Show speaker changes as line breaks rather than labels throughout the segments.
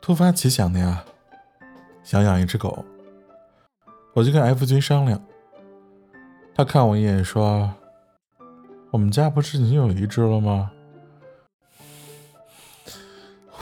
突发奇想的呀，想养一只狗，我就跟 F 君商量。他看我一眼说：“我们家不是已经有一只了吗？”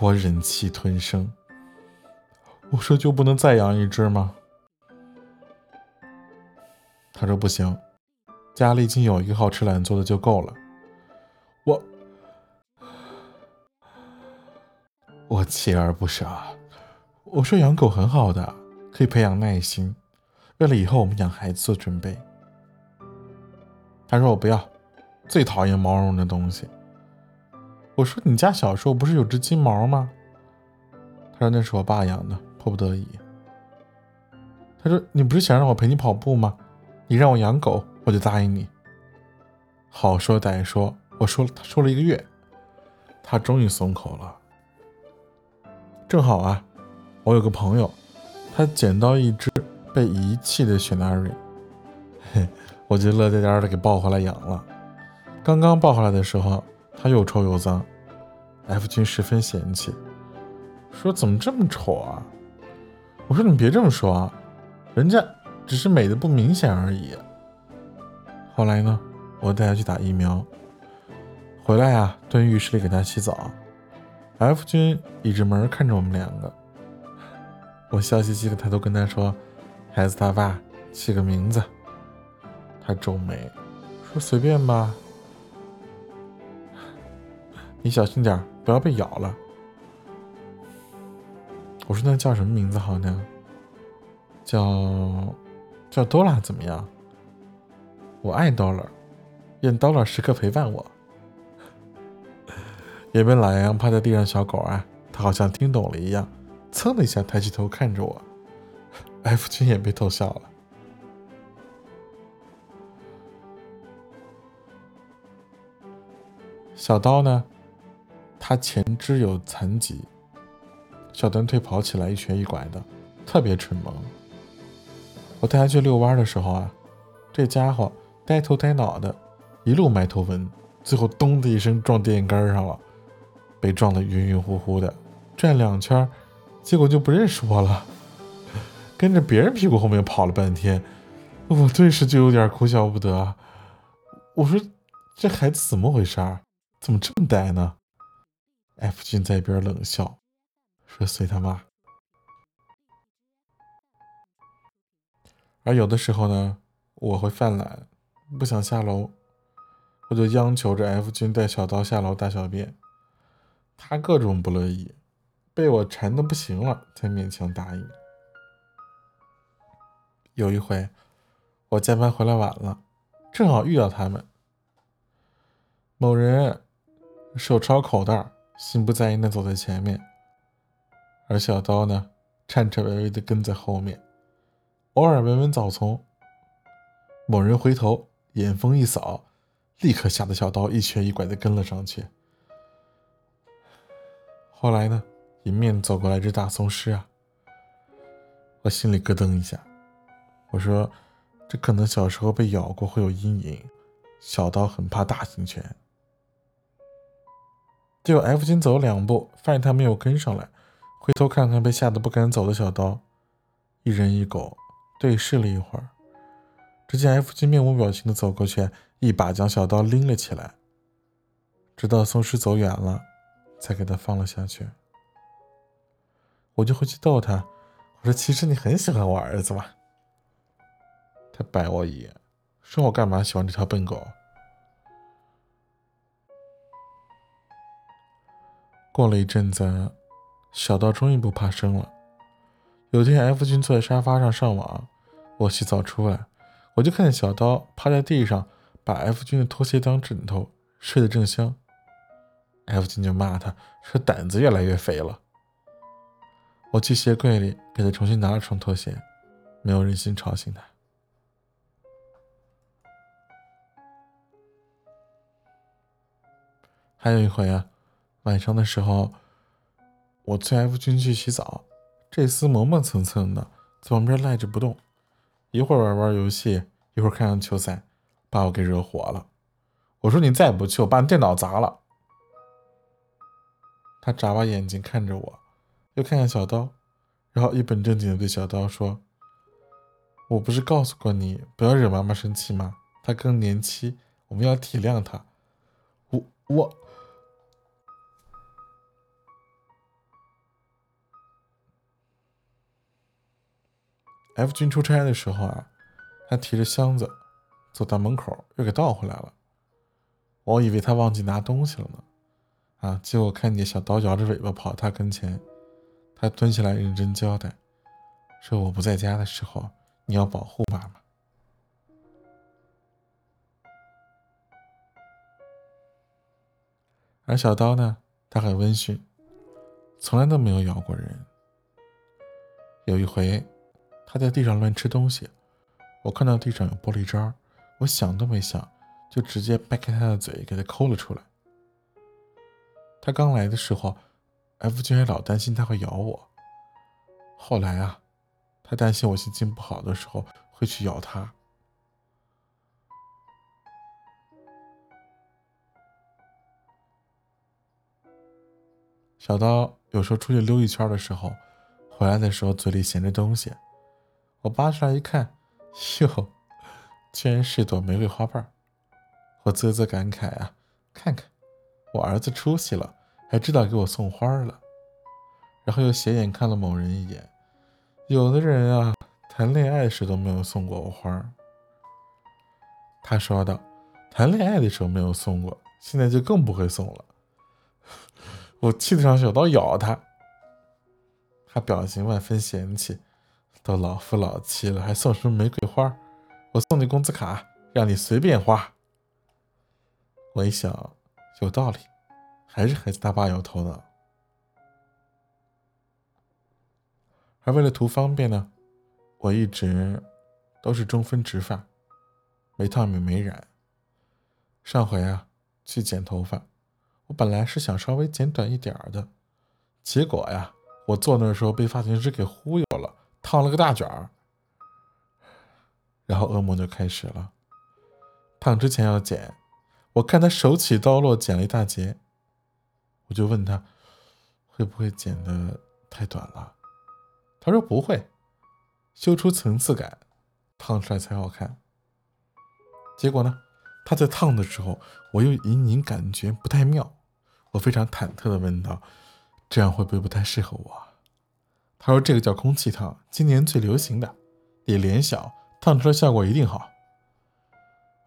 我忍气吞声，我说：“就不能再养一只吗？”他说：“不行，家里已经有一个好吃懒做的就够了。”我锲而不舍，我说养狗很好的，可以培养耐心，为了以后我们养孩子做准备。他说我不要，最讨厌毛茸茸的东西。我说你家小时候不是有只金毛吗？他说那是我爸养的，迫不得已。他说你不是想让我陪你跑步吗？你让我养狗，我就答应你。好说歹说，我说了，他说了一个月，他终于松口了。正好啊，我有个朋友，他捡到一只被遗弃的雪纳瑞，嘿，我就乐颠颠的给抱回来养了。刚刚抱回来的时候，它又臭又脏，F 君十分嫌弃，说怎么这么丑啊？我说你别这么说啊，人家只是美的不明显而已。后来呢，我带他去打疫苗，回来啊，蹲浴室里给他洗澡。F 君倚着门看着我们两个，我笑嘻嘻的抬头跟他说：“孩子他爸起个名字。”他皱眉说：“随便吧，你小心点，不要被咬了。”我说：“那叫什么名字好呢？叫叫多拉怎么样？我爱 Dollar，愿 Dollar 时刻陪伴我。”也被懒羊趴在地上小狗啊，它好像听懂了一样，噌的一下抬起头看着我。F 君也被逗笑了。小刀呢？它前肢有残疾，小短腿跑起来一瘸一拐的，特别蠢萌。我带它去遛弯的时候啊，这家伙呆头呆脑的，一路埋头闻，最后咚的一声撞电线杆上了。被撞得晕晕乎乎的，转两圈，结果就不认识我了，跟着别人屁股后面跑了半天，我顿时就有点哭笑不得。我说：“这孩子怎么回事？怎么这么呆呢？”F 君在一边冷笑，说：“随他妈。”而有的时候呢，我会犯懒，不想下楼，我就央求着 F 君带小刀下楼大小便。他各种不乐意，被我缠的不行了，才勉强答应。有一回，我加班回来晚了，正好遇到他们。某人手抄口袋，心不在焉的走在前面，而小刀呢，颤颤巍巍的跟在后面，偶尔闻闻草丛。某人回头，眼风一扫，立刻吓得小刀一瘸一拐的跟了上去。后来呢？迎面走过来只大松狮啊，我心里咯噔一下。我说：“这可能小时候被咬过，会有阴影。”小刀很怕大型犬。结果 F 君走了两步，发现他没有跟上来，回头看看被吓得不敢走的小刀，一人一狗对视了一会儿，只见 F 君面无表情的走过去，一把将小刀拎了起来，直到松狮走远了。才给他放了下去，我就回去逗他，我说：“其实你很喜欢我儿子吧？”他白我一眼，说我干嘛喜欢这条笨狗。过了一阵子，小刀终于不怕生了。有天，F 君坐在沙发上上网，我洗澡出来，我就看见小刀趴在地上，把 F 君的拖鞋当枕头，睡得正香。F 君就骂他说：“胆子越来越肥了。”我去鞋柜里给他重新拿了双拖鞋，没有忍心吵醒他。还有一回啊，晚上的时候，我催 F 君去洗澡，这厮磨磨蹭蹭的在旁边赖着不动，一会儿玩玩游戏，一会儿看看球赛，把我给惹火了。我说：“你再不去，我把你电脑砸了。”他眨巴眼睛看着我，又看看小刀，然后一本正经的对小刀说：“我不是告诉过你不要惹妈妈生气吗？她更年期，我们要体谅她。”我我。F 君出差的时候啊，他提着箱子走到门口，又给倒回来了。我以为他忘记拿东西了呢，啊！结果看见小刀摇着尾巴跑他跟前，他蹲下来认真交代，说：“我不在家的时候，你要保护妈妈。”而小刀呢，他很温驯，从来都没有咬过人。有一回。他在地上乱吃东西，我看到地上有玻璃渣，我想都没想，就直接掰开他的嘴，给他抠了出来。他刚来的时候，F 君还老担心他会咬我。后来啊，他担心我心情不好的时候会去咬他。小刀有时候出去溜一圈的时候，回来的时候嘴里衔着东西。我扒出来一看，哟，居然是朵玫瑰花瓣我啧啧感慨啊，看看我儿子出息了，还知道给我送花了。然后又斜眼看了某人一眼，有的人啊，谈恋爱时都没有送过我花。他说道：“谈恋爱的时候没有送过，现在就更不会送了。”我气得上小刀咬他，他表情万分嫌弃。都老夫老妻了，还送什么玫瑰花？我送你工资卡，让你随便花。我一想，有道理，还是孩子他爸摇头呢。而为了图方便呢，我一直都是中分直发，没烫也没染。上回啊，去剪头发，我本来是想稍微剪短一点儿的，结果呀，我坐那的时候被发型师给忽悠了。烫了个大卷儿，然后噩梦就开始了。烫之前要剪，我看他手起刀落，剪了一大截，我就问他会不会剪的太短了。他说不会，修出层次感，烫出来才好看。结果呢，他在烫的时候，我又隐隐感觉不太妙，我非常忐忑的问道：“这样会不会不太适合我？”他说：“这个叫空气烫，今年最流行的，也脸小，烫出来效果一定好。”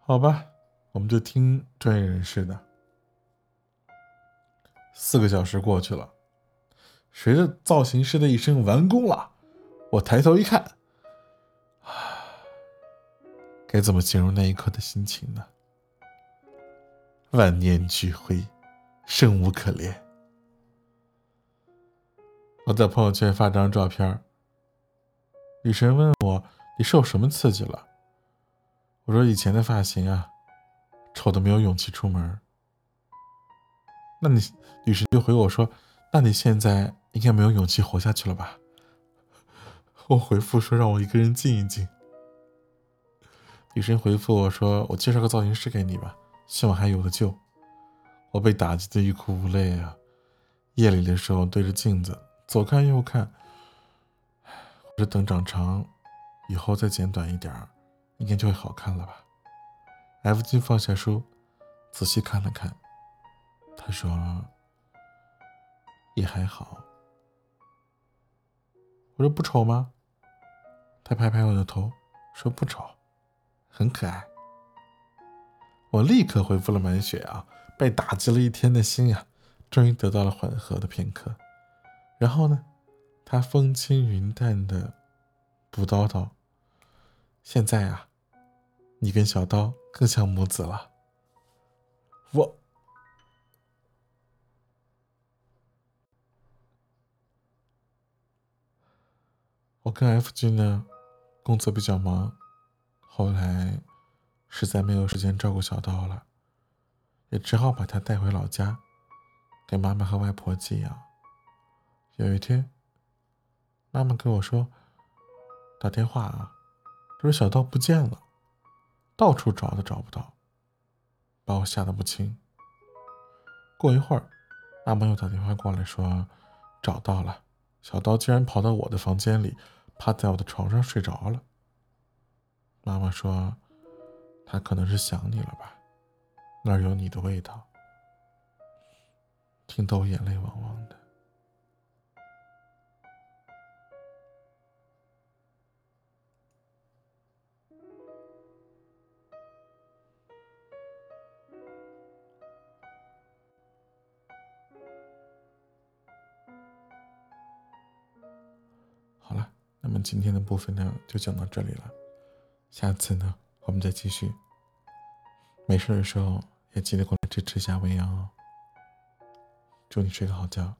好吧，我们就听专业人士的。四个小时过去了，随着造型师的一声“完工了”，我抬头一看，啊，该怎么形容那一刻的心情呢？万念俱灰，生无可恋。我在朋友圈发张照片，女神问我：“你受什么刺激了？”我说：“以前的发型啊，丑的没有勇气出门。”那你女神就回我说：“那你现在应该没有勇气活下去了吧？” 我回复说：“让我一个人静一静。”女神回复我说：“我介绍个造型师给你吧，希望还有的救。”我被打击的欲哭无泪啊！夜里的时候对着镜子。左看右看，或者等长长，以后再剪短一点，应该就会好看了吧？F 君放下书，仔细看了看，他说：“也还好。”我说：“不丑吗？”他拍拍我的头，说：“不丑，很可爱。”我立刻恢复了满血啊！被打击了一天的心呀，终于得到了缓和的片刻。然后呢，他风轻云淡的补叨道：“现在啊，你跟小刀更像母子了。”我，我跟 F 君呢，工作比较忙，后来实在没有时间照顾小刀了，也只好把他带回老家，给妈妈和外婆寄养。有一天，妈妈跟我说，打电话啊，说小刀不见了，到处找都找不到，把我吓得不轻。过一会儿，妈妈又打电话过来，说找到了，小刀竟然跑到我的房间里，趴在我的床上睡着了。妈妈说，他可能是想你了吧，那儿有你的味道。听得我眼泪汪汪的。今天的部分呢，就讲到这里了。下次呢，我们再继续。没事的时候也记得过来支持一下文阳哦。祝你睡个好觉。